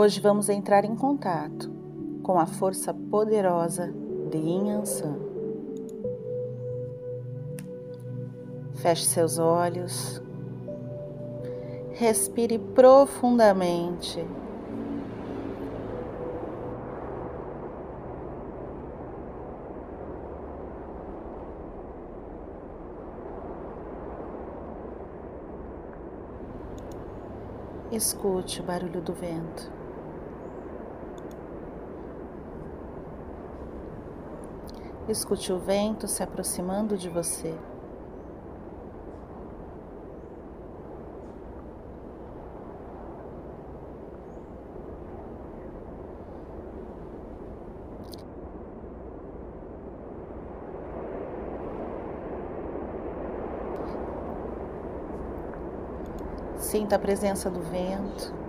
Hoje vamos entrar em contato com a força poderosa de Yansan. Feche seus olhos, respire profundamente. Escute o barulho do vento. Escute o vento se aproximando de você. Sinta a presença do vento.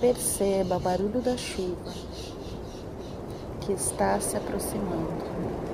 Perceba o barulho da chuva que está se aproximando.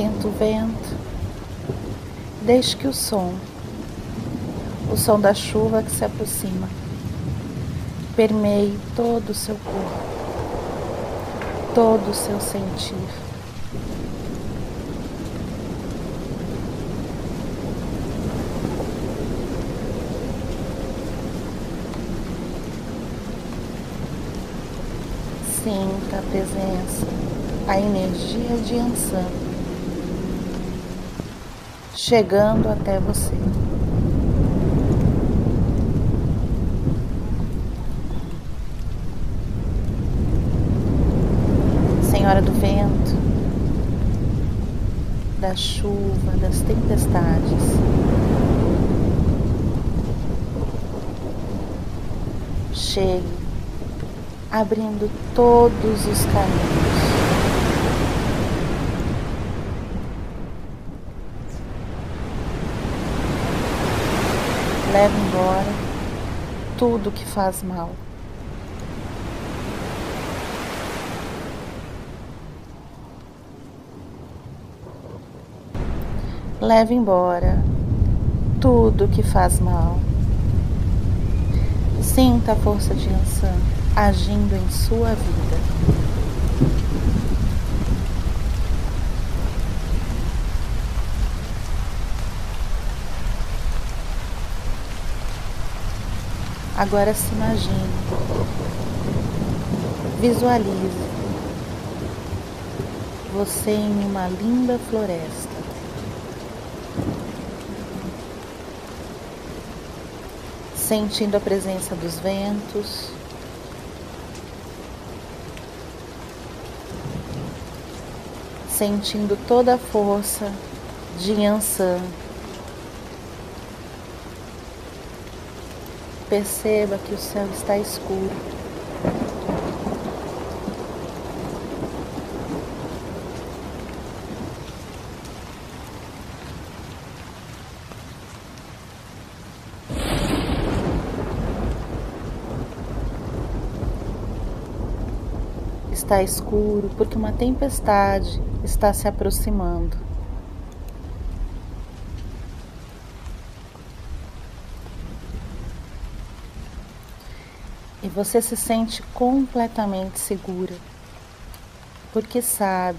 Sinta o vento. Deixe que o som, o som da chuva que se aproxima, permeie todo o seu corpo, todo o seu sentir. Sinta a presença, a energia de Ansan chegando até você. Senhora do vento, da chuva, das tempestades. Chegue abrindo todos os caminhos. Leva embora tudo que faz mal. Leve embora tudo que faz mal. Sinta a força de Ansan agindo em sua vida. Agora se imagine, visualize você em uma linda floresta. Sentindo a presença dos ventos, sentindo toda a força de Yansan Perceba que o céu está escuro. Está escuro porque uma tempestade está se aproximando. Você se sente completamente segura, porque sabe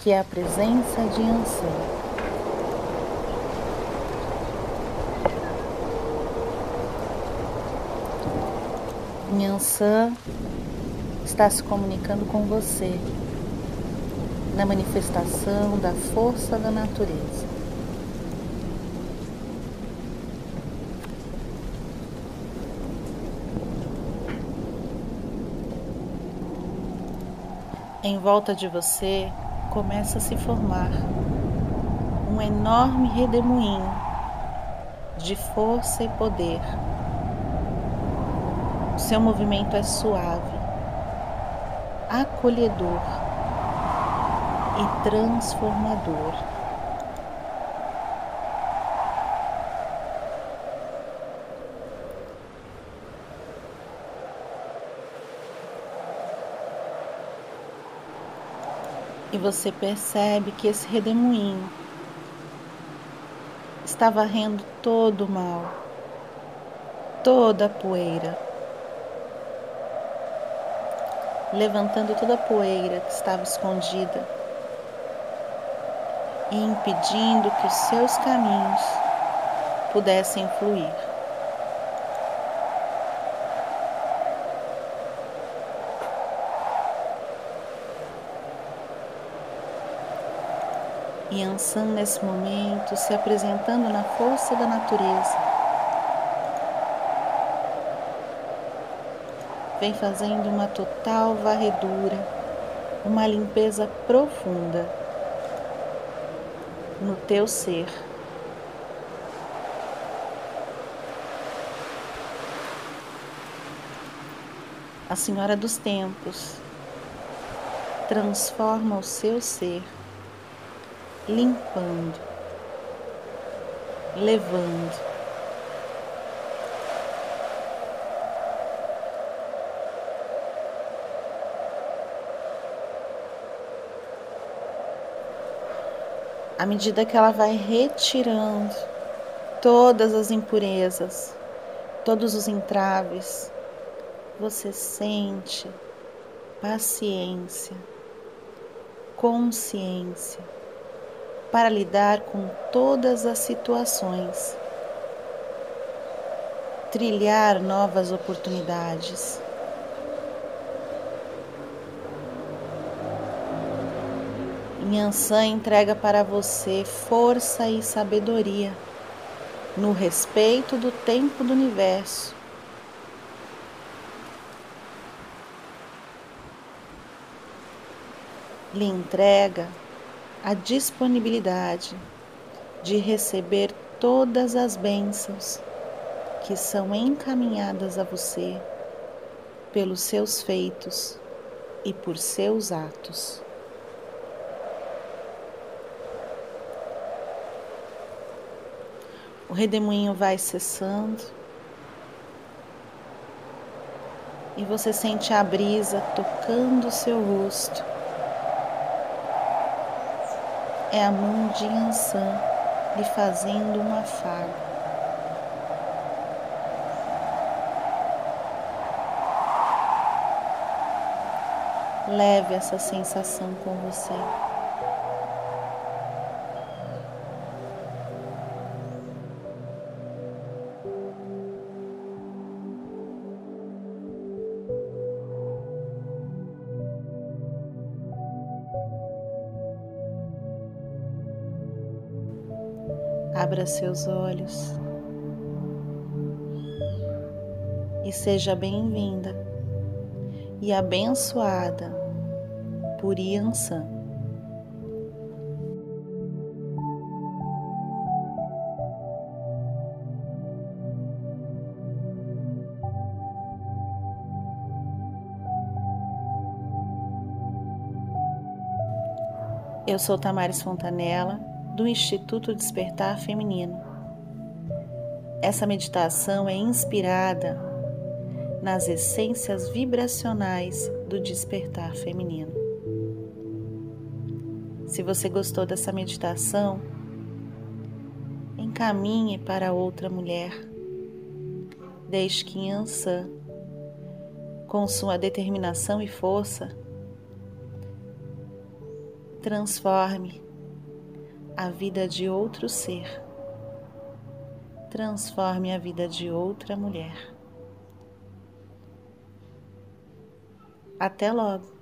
que é a presença de Ansan. Nhansan está se comunicando com você na manifestação da força da natureza. Em volta de você começa a se formar um enorme redemoinho de força e poder. O seu movimento é suave, acolhedor e transformador. E você percebe que esse redemoinho está varrendo todo o mal, toda a poeira, levantando toda a poeira que estava escondida e impedindo que os seus caminhos pudessem fluir. Yansan nesse momento se apresentando na força da natureza. Vem fazendo uma total varredura, uma limpeza profunda no teu ser. A Senhora dos Tempos transforma o seu ser limpando, levando. À medida que ela vai retirando todas as impurezas, todos os entraves, você sente paciência, consciência para lidar com todas as situações, trilhar novas oportunidades. Nhansan entrega para você força e sabedoria no respeito do tempo do universo. Lhe entrega a disponibilidade de receber todas as bênçãos que são encaminhadas a você pelos seus feitos e por seus atos. O redemoinho vai cessando e você sente a brisa tocando o seu rosto é a mão de Ansan lhe fazendo um afago. Leve essa sensação com você. Abra seus olhos. E seja bem-vinda. E abençoada por Yansan. Eu sou Tamares Fontanella do Instituto Despertar Feminino. Essa meditação é inspirada nas essências vibracionais do despertar feminino. Se você gostou dessa meditação, encaminhe para outra mulher. Deixe que Yansan, com sua determinação e força, transforme a vida de outro ser. Transforme a vida de outra mulher. Até logo!